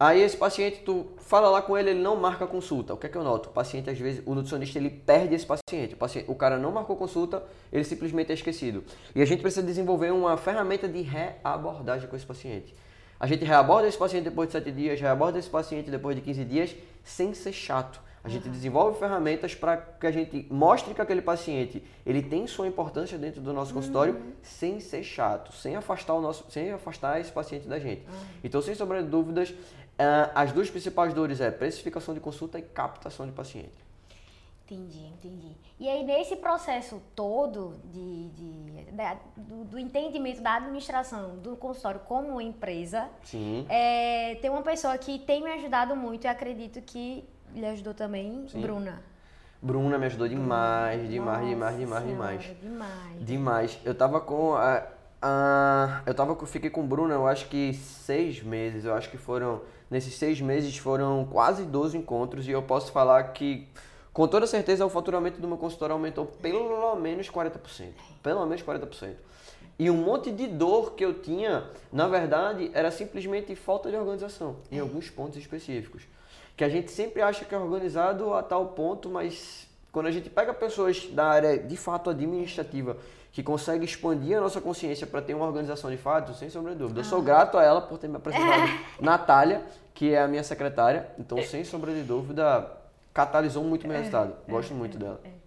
Aí esse paciente, tu fala lá com ele, ele não marca consulta. O que é que eu noto? O paciente, às vezes, o nutricionista, ele perde esse paciente. O, paciente, o cara não marcou consulta, ele simplesmente é esquecido. E a gente precisa desenvolver uma ferramenta de reabordagem com esse paciente. A gente reaborda esse paciente depois de 7 dias, reaborda esse paciente depois de 15 dias, sem ser chato. A gente uhum. desenvolve ferramentas para que a gente mostre que aquele paciente ele tem sua importância dentro do nosso consultório uhum. sem ser chato, sem afastar o nosso, sem afastar esse paciente da gente. Uhum. Então, sem sombra de dúvidas, uh, as duas principais dores é precificação de consulta e captação de paciente. Entendi, entendi. E aí, nesse processo todo de, de, de do, do, entendimento da administração do consultório como empresa, é, tem uma pessoa que tem me ajudado muito e acredito que lhe ajudou também, Sim. Bruna. Bruna me ajudou demais, demais, Nossa demais, demais, demais. Demais. Demais. Eu tava com. A, a, eu tava, fiquei com Bruna, eu acho que seis meses. Eu acho que foram. Nesses seis meses foram quase 12 encontros e eu posso falar que Com toda certeza, o faturamento do meu consultório aumentou pelo menos 40%. Pelo menos 40%. E um monte de dor que eu tinha, na verdade, era simplesmente falta de organização em alguns pontos específicos. Que a gente sempre acha que é organizado a tal ponto, mas quando a gente pega pessoas da área de fato administrativa que consegue expandir a nossa consciência para ter uma organização de fato, sem sombra de dúvida. Eu sou ah. grato a ela por ter me apresentado Natália, que é a minha secretária. Então, sem sombra de dúvida, catalisou muito meu é, resultado. Gosto é, muito dela. É.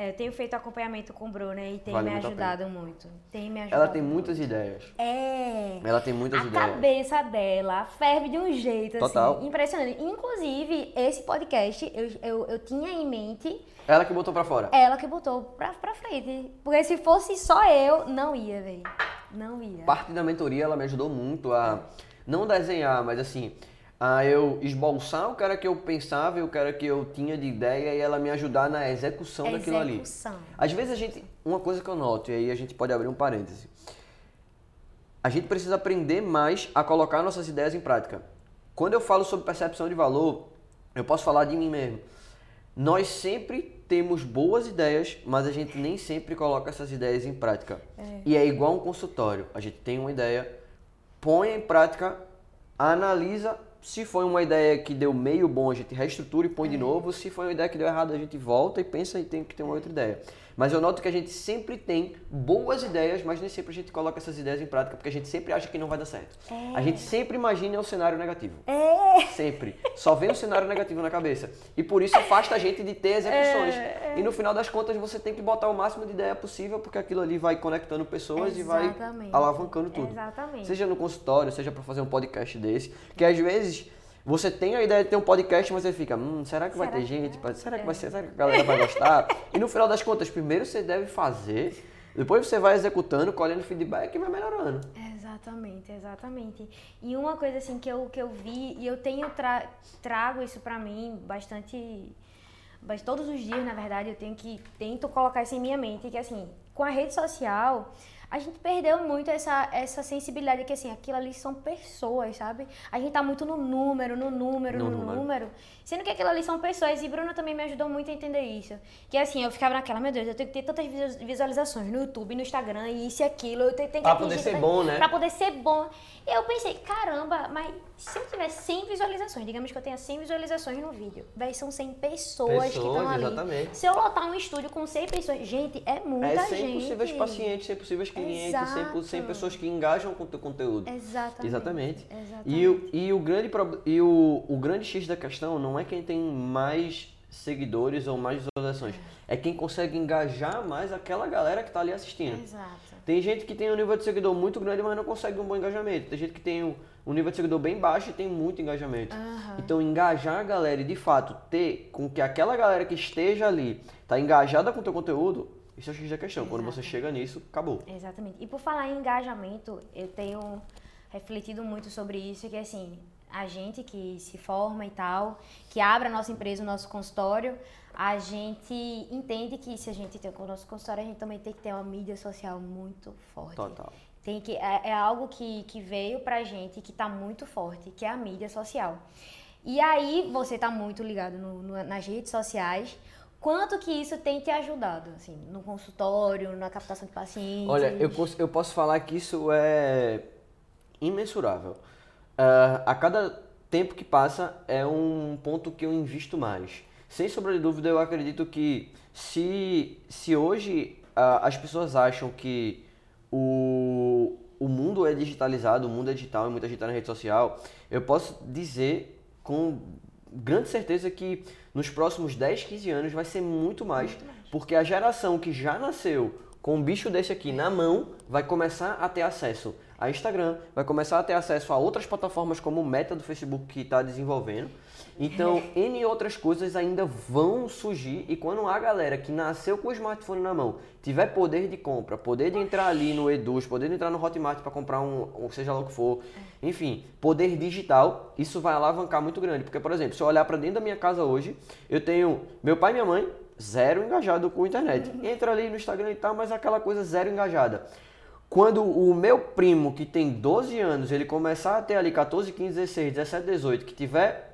É, eu tenho feito acompanhamento com o Bruno e tem vale me ajudado muito. Tem me ajudado Ela tem muitas muito. ideias. É. Ela tem muitas a ideias. A cabeça dela ferve de um jeito, assim, Total. assim, impressionante. Inclusive, esse podcast eu, eu, eu tinha em mente. Ela que botou pra fora? Ela que botou pra, pra frente. Porque se fosse só eu, não ia, velho. Não ia. Parte da mentoria, ela me ajudou muito a não desenhar, mas assim, a eu esboçar o cara que eu pensava e o cara que eu tinha de ideia e ela me ajudar na execução, execução. daquilo ali. Às vezes a gente, uma coisa que eu noto, e aí a gente pode abrir um parêntese. A gente precisa aprender mais a colocar nossas ideias em prática. Quando eu falo sobre percepção de valor, eu posso falar de mim mesmo. Nós sempre temos boas ideias, mas a gente nem sempre coloca essas ideias em prática. É. E é igual um consultório. A gente tem uma ideia, põe em prática, analisa se foi uma ideia que deu meio bom, a gente reestrutura e põe é. de novo. Se foi uma ideia que deu errado, a gente volta e pensa e tem que ter uma outra ideia. Mas eu noto que a gente sempre tem boas ideias, mas nem sempre a gente coloca essas ideias em prática, porque a gente sempre acha que não vai dar certo. É. A gente sempre imagina o cenário negativo. É. Sempre. Só vem um cenário negativo na cabeça. E por isso afasta a gente de ter execuções. É. E no final das contas você tem que botar o máximo de ideia possível, porque aquilo ali vai conectando pessoas Exatamente. e vai alavancando tudo. Exatamente. Seja no consultório, seja para fazer um podcast desse, que às vezes você tem a ideia de ter um podcast, mas você fica, hum, será que será vai ter que gente? É? Será que vai ser? Será que a galera vai gostar? e no final das contas, primeiro você deve fazer, depois você vai executando, colhendo feedback e vai melhorando. Exatamente, exatamente. E uma coisa assim que eu, que eu vi, e eu tenho tra trago isso pra mim bastante. Mas todos os dias, na verdade, eu tenho que tento colocar isso em minha mente, que assim, com a rede social, a gente perdeu muito essa, essa sensibilidade que, assim, aquilo ali são pessoas, sabe? A gente tá muito no número, no número, no, no número. número. Sendo que aquilo ali são pessoas. E Bruna também me ajudou muito a entender isso. Que, assim, eu ficava naquela, meu Deus, eu tenho que ter tantas visualizações no YouTube, no Instagram, isso e aquilo. Eu tenho, tenho que pra poder ser bom, né? Pra poder ser bom. E eu pensei, caramba, mas se eu tiver 100 visualizações, digamos que eu tenha 100 visualizações no vídeo, véi, são 100 pessoas, pessoas que estão ali. Exatamente. Se eu lotar um estúdio com 100 pessoas, gente, é muita é 100 gente. 100 possíveis pacientes, 100 possíveis clientes, 100, 100 pessoas que engajam com o teu conteúdo. Exatamente. Exatamente. Exatamente. E, o, e, o, grande, e o, o grande X da questão não é quem tem mais seguidores ou mais visualizações. É. quem consegue engajar mais aquela galera que está ali assistindo. Exato. Tem gente que tem um nível de seguidor muito grande, mas não consegue um bom engajamento. Tem gente que tem um um nível de seguidor bem baixo e tem muito engajamento. Uhum. Então, engajar a galera e de fato ter com que aquela galera que esteja ali tá engajada com o teu conteúdo, isso é o X da questão. Quando você chega nisso, acabou. Exatamente. E por falar em engajamento, eu tenho refletido muito sobre isso, que assim, a gente que se forma e tal, que abre a nossa empresa, o nosso consultório, a gente entende que se a gente tem o nosso consultório, a gente também tem que ter uma mídia social muito forte. Total. Tem que, é, é algo que, que veio pra gente que tá muito forte, que é a mídia social. E aí você tá muito ligado no, no, nas redes sociais. Quanto que isso tem te ajudado, assim, no consultório, na captação de pacientes? Olha, eu posso, eu posso falar que isso é imensurável. Uh, a cada tempo que passa é um ponto que eu invisto mais. Sem sombra de dúvida, eu acredito que se, se hoje uh, as pessoas acham que o, o mundo é digitalizado, o mundo é digital e muita gente está na rede social, eu posso dizer com grande certeza que nos próximos 10, 15 anos vai ser muito mais, muito mais. porque a geração que já nasceu com um bicho desse aqui na mão vai começar a ter acesso a Instagram, vai começar a ter acesso a outras plataformas como o Meta do Facebook que está desenvolvendo. Então, N outras coisas ainda vão surgir e quando a galera que nasceu com o smartphone na mão tiver poder de compra, poder de entrar ali no Eduz, poder de entrar no Hotmart para comprar um, ou seja lá o que for, enfim, poder digital, isso vai alavancar muito grande. Porque, por exemplo, se eu olhar para dentro da minha casa hoje, eu tenho meu pai e minha mãe zero engajado com a internet. Entra ali no Instagram e tal, mas aquela coisa zero engajada. Quando o meu primo, que tem 12 anos, ele começar a ter ali 14, 15, 16, 17, 18, que tiver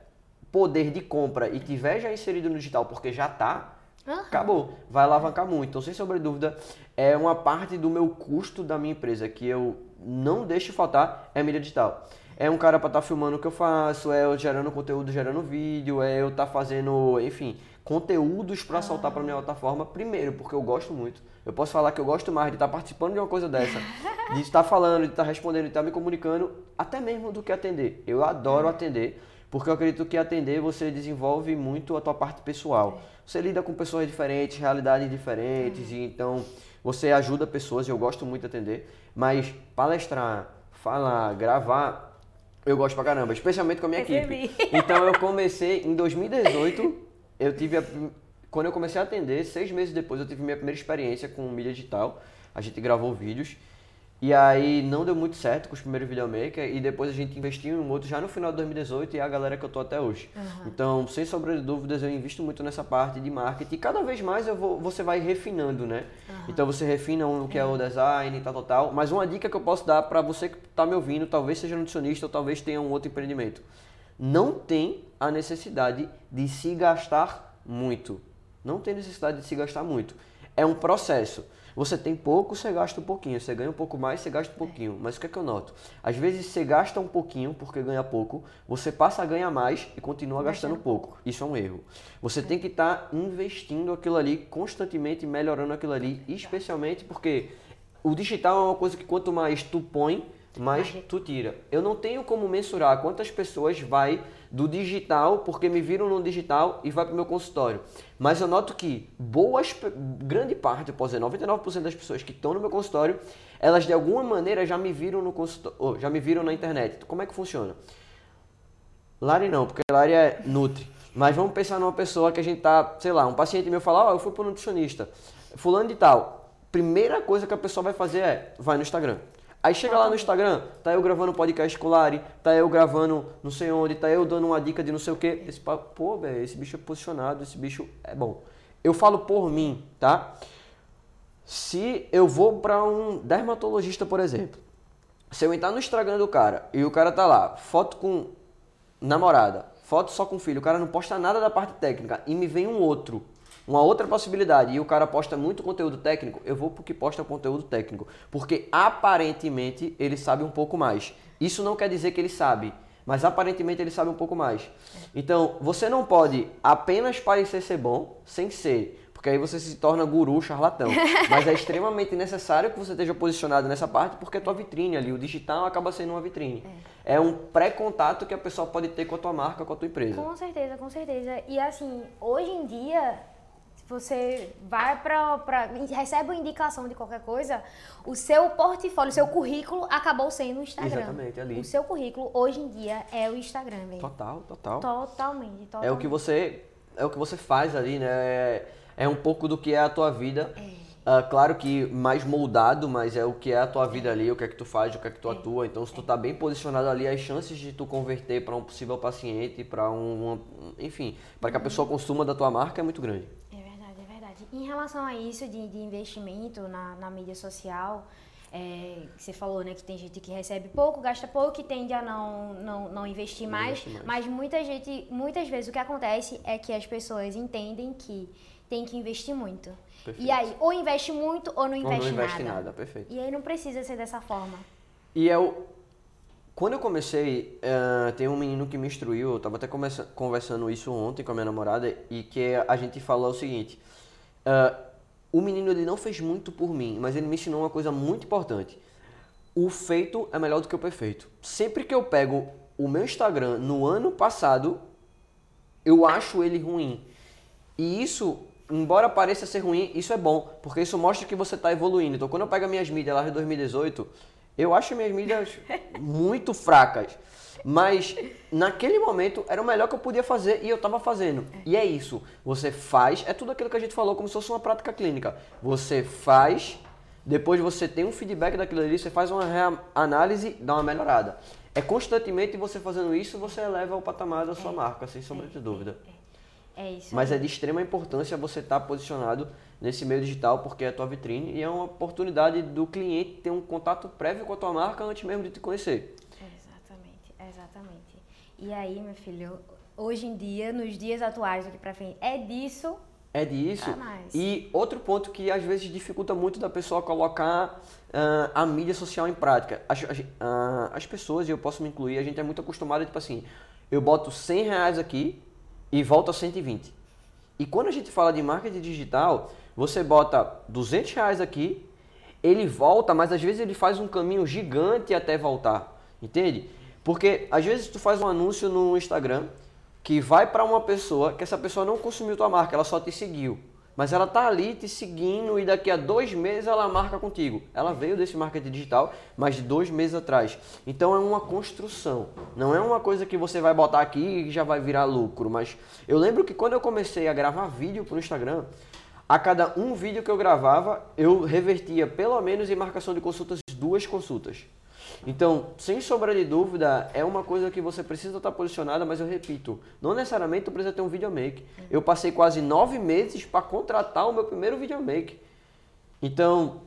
poder de compra e tiver já inserido no digital porque já tá, Aham. acabou. Vai alavancar muito. Então, sem sombra de dúvida, é uma parte do meu custo da minha empresa que eu não deixo faltar é a mídia digital. É um cara para estar filmando o que eu faço, é eu gerando conteúdo, gerando vídeo, é eu estar fazendo, enfim, conteúdos para soltar para minha plataforma. Primeiro, porque eu gosto muito. Eu posso falar que eu gosto mais de estar participando de uma coisa dessa, de estar falando, de estar respondendo, de estar me comunicando, até mesmo do que atender. Eu adoro atender, porque eu acredito que atender você desenvolve muito a tua parte pessoal. Você lida com pessoas diferentes, realidades diferentes, e então você ajuda pessoas, e eu gosto muito de atender, mas palestrar, falar, gravar, eu gosto pra caramba, especialmente com a minha Percebi. equipe. Então eu comecei em 2018, eu tive a, quando eu comecei a atender, seis meses depois eu tive minha primeira experiência com mídia digital. A gente gravou vídeos e aí não deu muito certo com os primeiros videomaker e depois a gente investiu em um outro já no final de 2018 e é a galera que eu tô até hoje. Então, sem sombra de dúvidas, eu invisto muito nessa parte de marketing e cada vez mais eu vou, você vai refinando, né? Então você refina o que é o design e tal, tal, tal. Mas uma dica que eu posso dar para você que tá me ouvindo, talvez seja nutricionista ou talvez tenha um outro empreendimento. Não tem a necessidade de se gastar muito. Não tem necessidade de se gastar muito. É um processo. Você tem pouco, você gasta um pouquinho. Você ganha um pouco mais, você gasta um pouquinho. Mas o que é que eu noto? Às vezes você gasta um pouquinho porque ganha pouco, você passa a ganhar mais e continua gastando pouco. Isso é um erro. Você tem que estar investindo aquilo ali constantemente, melhorando aquilo ali, especialmente porque o digital é uma coisa que quanto mais tu põe, mais tu tira. Eu não tenho como mensurar quantas pessoas vai do digital, porque me viram no digital e vai para o meu consultório. Mas eu noto que boas, grande parte, eu posso dizer, 99% das pessoas que estão no meu consultório, elas de alguma maneira já me viram no consultório, já me viram na internet. Como é que funciona? Lari não, porque Lari é Nutri. Mas vamos pensar numa pessoa que a gente tá, sei lá, um paciente meu fala, ó, eu fui pro nutricionista, fulano de tal. Primeira coisa que a pessoa vai fazer é, vai no Instagram. Aí chega lá no Instagram, tá eu gravando podcast com Lari, tá eu gravando não sei onde, tá eu dando uma dica de não sei o quê. Esse, pa- pô, velho, esse bicho é posicionado, esse bicho é bom. Eu falo por mim, tá? Se eu vou pra um dermatologista, por exemplo, se eu entrar no Instagram do cara e o cara tá lá, foto com namorada, foto só com filho, o cara não posta nada da parte técnica e me vem um outro, uma outra possibilidade e o cara posta muito conteúdo técnico, eu vou pro que posta conteúdo técnico, porque aparentemente ele sabe um pouco mais. Isso não quer dizer que ele sabe, mas aparentemente ele sabe um pouco mais. Então, você não pode apenas parecer ser bom sem ser, porque aí você se torna guru, charlatão. Mas é extremamente necessário que você esteja posicionado nessa parte, porque é tua vitrine ali, o digital acaba sendo uma vitrine. É, um pré-contato que a pessoa pode ter com a tua marca, com a tua empresa. Com certeza, com certeza. E assim, hoje em dia, você vai pra, pra. recebe uma indicação de qualquer coisa, o seu portfólio, o seu currículo acabou sendo o Instagram. Exatamente, ali. O seu currículo hoje em dia é o Instagram, velho. Total, total. Totalmente, totalmente. É o que você é o que você faz ali, né? É, é um pouco do que é a tua vida. Ah, claro que mais moldado, mas é o que é a tua vida ali, o que é que tu faz, o que é que tu atua. Então, se tu tá bem posicionado ali, as chances de tu converter para um possível paciente, para um, uma- enfim, para que a pessoa consuma da tua marca é muito grande. É verdade, é verdade. Em relação a isso de, de investimento na, na mídia social, é, você falou, né, que tem gente que recebe pouco, gasta pouco e tende a não, não, não investir Não mais, mais. mas muita gente, muitas vezes o que acontece é que as pessoas entendem que tem que investir muito. Perfeito. E aí, ou investe muito ou não Ou investe, não investe nada. nada, perfeito. E aí não precisa ser dessa forma. E eu. Quando eu comecei, eh, tem um menino que me instruiu, eu tava até conversa- conversando isso ontem com a minha namorada, e que a gente falou o seguinte: eh, o menino ele não fez muito por mim, mas ele me ensinou uma coisa muito importante. O feito é melhor do que o perfeito. Sempre que eu pego o meu Instagram no ano passado, eu acho ele ruim. E isso, embora pareça ser ruim, isso é bom, porque isso mostra que você está evoluindo. Então, quando eu pego as minhas mídias lá de 2018, eu acho minhas mídias muito fracas. Mas naquele momento era o melhor que eu podia fazer e eu estava fazendo. E é isso. Você faz, é tudo aquilo que a gente falou, como se fosse uma prática clínica. Você faz, depois você tem um feedback daquilo ali, você faz uma análise, dá uma melhorada. É constantemente você fazendo isso, você eleva o patamar da sua marca, sem sombra de dúvida. É isso. Mas é de extrema importância você estar posicionado nesse meio digital, porque é a tua vitrine e é uma oportunidade do cliente ter um contato prévio com a tua marca antes mesmo de te conhecer. Exatamente. E aí, meu filho, hoje em dia, nos dias atuais daqui para frente, é disso é disso. Nice. E outro ponto que às vezes dificulta muito da pessoa colocar uh, a mídia social em prática. As, as, uh, as pessoas, e eu posso me incluir, a gente é muito acostumado, tipo assim, eu boto 100 reais aqui e volto a 120. E quando a gente fala de marketing digital, você bota 200 reais aqui, ele volta, mas às vezes ele faz um caminho gigante até voltar. Entende? Porque às vezes tu faz um anúncio no Instagram que vai para uma pessoa que essa pessoa não consumiu tua marca, ela só te seguiu. Mas ela tá ali te seguindo e daqui a dois meses ela marca contigo. Ela veio desse marketing digital, mas de dois meses atrás. Então é uma construção. Não é uma coisa que você vai botar aqui e já vai virar lucro. Mas eu lembro que quando eu comecei a gravar vídeo para o Instagram, a cada um vídeo que eu gravava, eu revertia pelo menos em marcação de consultas duas consultas. Então, sem sombra de dúvida, é uma coisa que você precisa estar posicionada, mas eu repito, não necessariamente tu precisa ter um videomake. Eu passei quase nove meses para contratar o meu primeiro videomake. Então,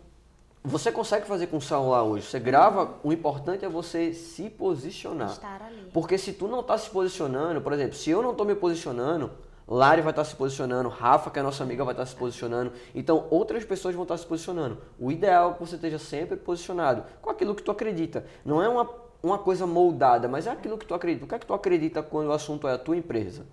você consegue fazer com o celular hoje. Você grava, o importante é você se posicionar. Estar ali. Porque se tu não está se posicionando, por exemplo, se eu não estou me posicionando, Lari vai estar se posicionando, Rafa, que é nossa amiga, vai estar se posicionando. Então, outras pessoas vão estar se posicionando. O ideal é que você esteja sempre posicionado com aquilo que tu acredita. Não é uma, uma coisa moldada, mas é aquilo que tu acredita. O que é que tu acredita quando o assunto é a tua empresa?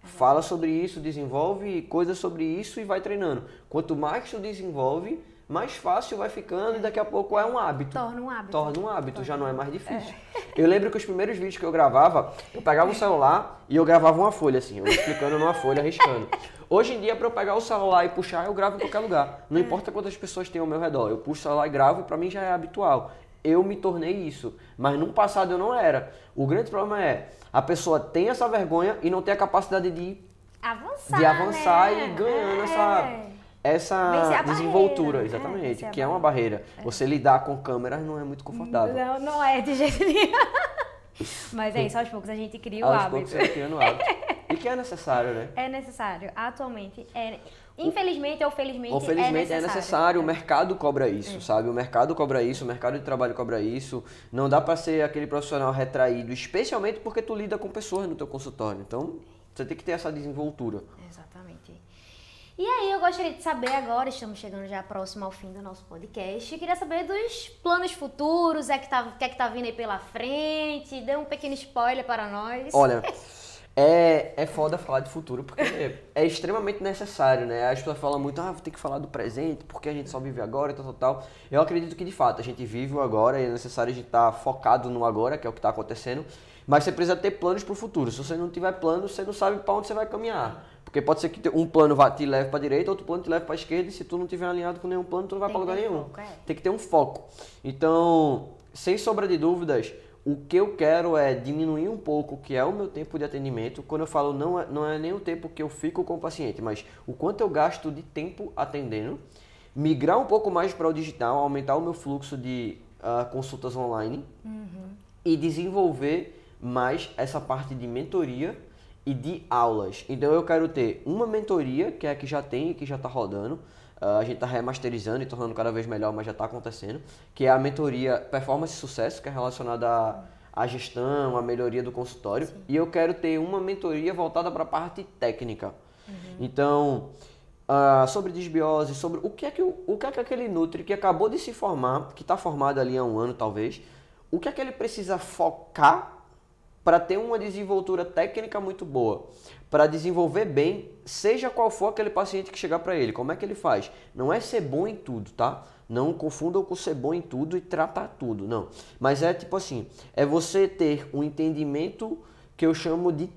Fala sobre isso, desenvolve coisas sobre isso e vai treinando. Quanto mais tu desenvolve, mais fácil vai ficando e daqui a pouco é um hábito. Torna um hábito. Torna um hábito, Torna. já não é mais difícil. É. Eu lembro que os primeiros vídeos que eu gravava, eu pegava o celular e eu gravava uma folha assim, eu explicando numa folha, arriscando. Hoje em dia, para eu pegar o celular e puxar, eu gravo em qualquer lugar. Não é. importa quantas pessoas tem ao meu redor, eu puxo o celular e gravo e para mim já é habitual. Eu me tornei isso, mas no passado eu não era. O grande problema é, a pessoa tem essa vergonha e não tem a capacidade de avançar, de avançar né? e ganhando é. essa essa desenvoltura, barreira, né? exatamente, é, que é uma barreira. É. Você lidar com câmeras não é muito confortável. Não, não é de jeito nenhum. Mas é isso, aos poucos a gente cria o aos hábito. Aos poucos você cria o hábito. E que é necessário, né? É necessário. Atualmente, é, infelizmente ou felizmente, ou felizmente é necessário. É necessário. O mercado cobra isso, é. sabe? O mercado cobra isso, o mercado de trabalho cobra isso. Não dá para ser aquele profissional retraído, especialmente porque tu lida com pessoas no teu consultório. Então, você tem que ter essa desenvoltura. E aí eu gostaria de saber agora, estamos chegando já próximo ao fim do nosso podcast, queria saber dos planos futuros, é que tá, o que é que tá vindo aí pela frente, dê um pequeno spoiler para nós. Olha, é, é foda falar de futuro, porque é extremamente necessário, né? As pessoas falam muito, ah, vou ter que falar do presente, porque a gente só vive agora e tal, tal, tal. Eu acredito que de fato a gente vive o agora e é necessário a gente estar tá focado no agora, que é o que está acontecendo, mas você precisa ter planos para o futuro. Se você não tiver plano, você não sabe para onde você vai caminhar. Porque pode ser que um plano te leve para a direita, outro plano te leve para a esquerda, e se tu não tiver alinhado com nenhum plano, tu não vai para lugar nenhum. Foco, é. Tem que ter um foco. Então, sem sombra de dúvidas, o que eu quero é diminuir um pouco o que é o meu tempo de atendimento. Quando eu falo não é, não é nem o tempo que eu fico com o paciente, mas o quanto eu gasto de tempo atendendo. Migrar um pouco mais para o digital, aumentar o meu fluxo de uh, consultas online uhum. e desenvolver mais essa parte de mentoria e de aulas. Então eu quero ter uma mentoria, que é a que já tem e que já está rodando. Uh, a gente está remasterizando e tornando cada vez melhor, mas já está acontecendo. Que é a mentoria Performance e Sucesso, que é relacionada à, à gestão, à melhoria do consultório. Sim. E eu quero ter uma mentoria voltada para a parte técnica. Uhum. Então, uh, sobre desbiose, sobre o que, é que, o, o que é que aquele Nutri que acabou de se formar, que está formado ali há um ano talvez, o que é que ele precisa focar para ter uma desenvoltura técnica muito boa, para desenvolver bem, seja qual for aquele paciente que chegar para ele. Como é que ele faz? Não é ser bom em tudo, tá? Não confundam com ser bom em tudo e tratar tudo, não. Mas é tipo assim, é você ter um entendimento que eu chamo de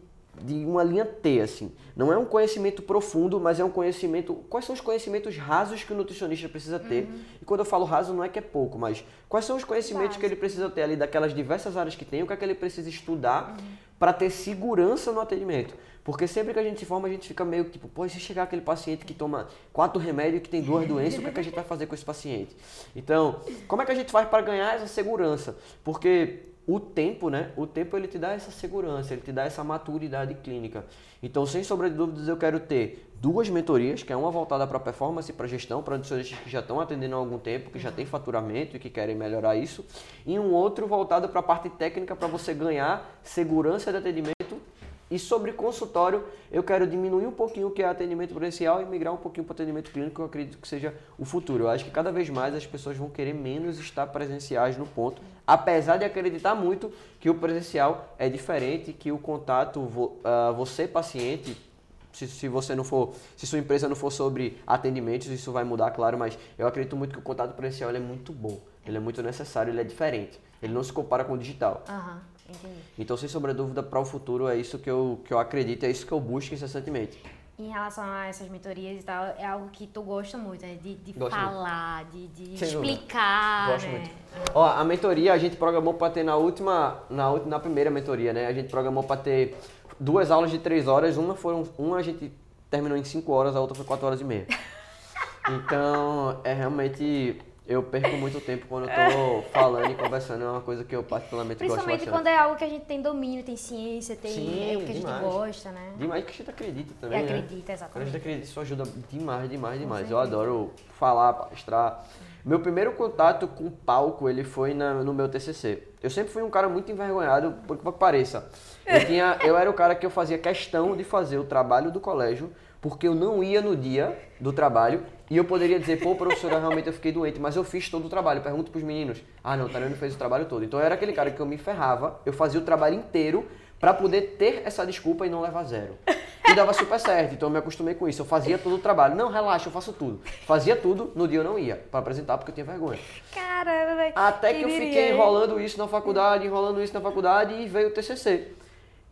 de uma linha T, assim. Não é um conhecimento profundo, mas é um conhecimento. Quais são os conhecimentos rasos que o nutricionista precisa ter? Uhum. E quando eu falo raso, não é que é pouco, mas quais são os conhecimentos que ele precisa ter ali daquelas diversas áreas que tem, o que é que ele precisa estudar uhum. para ter segurança no atendimento? Porque sempre que a gente se forma, a gente fica meio tipo, pô, se chegar aquele paciente que toma quatro remédios e que tem duas doenças, o que, é que a gente vai fazer com esse paciente? Então, como é que a gente faz para ganhar essa segurança? Porque o tempo, né? O tempo ele te dá essa segurança, ele te dá essa maturidade clínica. Então, sem sombra de dúvidas, eu quero ter duas mentorias, que é uma voltada para performance e para gestão, para nutricionistas que já estão atendendo há algum tempo, que já tem faturamento e que querem melhorar isso, e um outro voltado para a parte técnica para você ganhar segurança de atendimento E sobre consultório, eu quero diminuir um pouquinho o que é atendimento presencial e migrar um pouquinho para atendimento clínico, eu acredito que seja o futuro. Eu acho que cada vez mais as pessoas vão querer menos estar presenciais no ponto, apesar de acreditar muito que o presencial é diferente, que o contato, uh, você paciente, se, se, você não for, se sua empresa não for sobre atendimentos, isso vai mudar, claro, mas eu acredito muito que o contato presencial é muito bom, ele é muito necessário, ele é diferente. Ele não se compara com o digital. Aham, entendi. Então, sem sombra de dúvida, para o futuro é isso que eu, que eu acredito, é isso que eu busco incessantemente. Em relação a essas mentorias e tal, é algo que tu gosta muito, né? De, de falar, muito. de, de explicar, Gosto né? muito. Ó, a mentoria a gente programou para ter na última, na, na primeira mentoria, né? A gente programou para ter duas aulas de três horas, uma foram, uma a gente terminou em cinco horas, a outra foi quatro horas e meia. Então, é realmente eu perco muito tempo quando eu tô falando e conversando, é uma coisa que eu particularmente gosto bastante. Principalmente quando é algo que a gente tem domínio, tem ciência, tem Sim, é o que a gente gosta, né? Demais que a gente acredita também, E né? acredita, exatamente. Quando a gente acredita, isso ajuda demais, demais, demais. Eu adoro falar, palestrar. Meu primeiro contato com o palco, ele foi na- no meu TCC. Eu sempre fui um cara muito envergonhado, por que pareça. Eu, tinha, eu era o cara que eu fazia questão de fazer o trabalho do colégio, porque eu não ia no dia do trabalho e eu poderia dizer, pô, professora, realmente eu fiquei doente, mas eu fiz todo o trabalho. Pergunto pros meninos, ah, não, o Tarano fez o trabalho todo. Então eu era aquele cara que eu me ferrava, eu fazia o trabalho inteiro pra poder ter essa desculpa e não levar zero. E dava super certo, então eu me acostumei com isso. Eu fazia todo o trabalho. Não, relaxa, eu faço tudo. Fazia tudo, no dia eu não ia pra apresentar porque eu tinha vergonha. Caramba. Até que eu fiquei enrolando isso na faculdade, enrolando isso na faculdade e veio o TCC.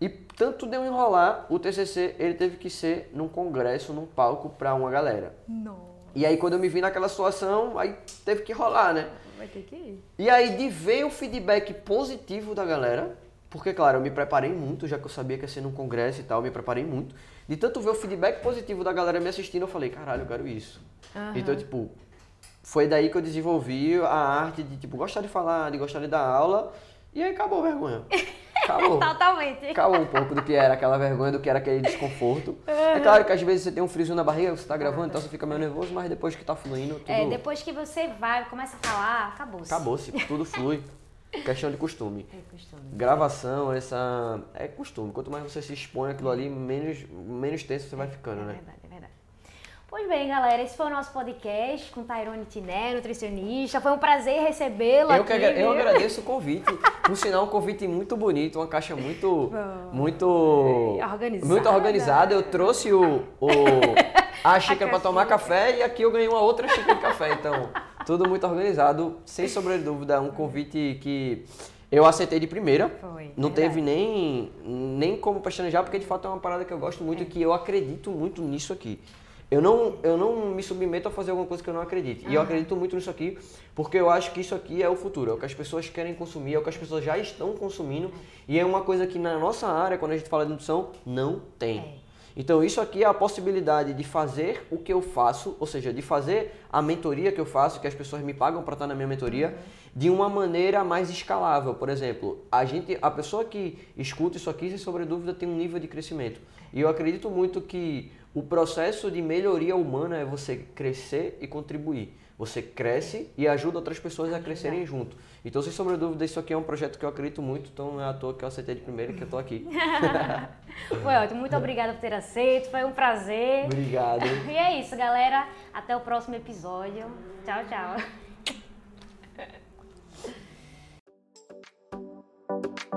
E tanto deu enrolar, o TCC ele teve que ser num congresso, num palco pra uma galera. Não, E aí quando eu me vi naquela situação, aí teve que rolar, né? vai ter que ir. E aí de ver o feedback positivo da galera, porque claro, eu me preparei muito, já que eu sabia que ia ser num congresso e tal, eu me preparei muito. De tanto ver o feedback positivo da galera me assistindo, eu falei, caralho, eu quero isso. Então, tipo, foi daí que eu desenvolvi a arte de, tipo, gostar de falar, de gostar de dar aula, e aí acabou a vergonha. Acabou. Totalmente. Acabou um pouco do que era aquela vergonha, do que era aquele desconforto. É claro que às vezes você tem um friozinho na barriga, você tá gravando, então você fica meio nervoso, mas depois que tá fluindo, tudo... É, depois que você vai, começa a falar, acabou-se. Acabou-se, tudo flui. Questão de costume. É costume. Gravação, essa. É costume. Quanto mais você se expõe aquilo ali, menos, menos tenso você vai ficando, É né? é verdade. Pois bem, galera, esse foi o nosso podcast com Tairone Tiné, nutricionista. Foi um prazer recebê-lo Eu, aqui. que eu agradeço o convite. Por sinal, um convite muito bonito, uma caixa muito. Bom. Muito. Organizada. Muito organizada. Eu trouxe o, o- a xícara para tomar café e aqui eu ganhei uma outra xícara de café. Então, tudo muito organizado. Sem sombra de dúvida, um convite que eu aceitei de primeira. Foi, Não verdade. teve nem, nem como pestanejar, porque de fato é uma parada que eu gosto muito e que eu acredito muito nisso aqui. Eu não, eu não me submeto a fazer alguma coisa que eu não acredite. E eu acredito muito nisso aqui, porque eu acho que isso aqui é o futuro, é o que as pessoas querem consumir, é o que as pessoas já estão consumindo. E é uma coisa que na nossa área, quando a gente fala de nutrição, não tem. É. Então isso aqui é a possibilidade de fazer o que eu faço, ou seja, de fazer a mentoria que eu faço, que as pessoas me pagam para estar na minha mentoria, de uma maneira mais escalável. Por exemplo, a gente, a pessoa que escuta isso aqui, sem sombra de dúvida, tem um nível de crescimento. E eu acredito muito que o processo de melhoria humana é você crescer e contribuir. Você cresce e ajuda outras pessoas a crescerem junto. Então, sem sombra de dúvida, isso aqui é um projeto que eu acredito muito, então não é à toa que eu aceitei de primeira que eu estou aqui. Foi ótimo, muito obrigada por ter aceito, foi um prazer. Obrigado. E é isso, galera. Até o próximo episódio. Tchau, tchau.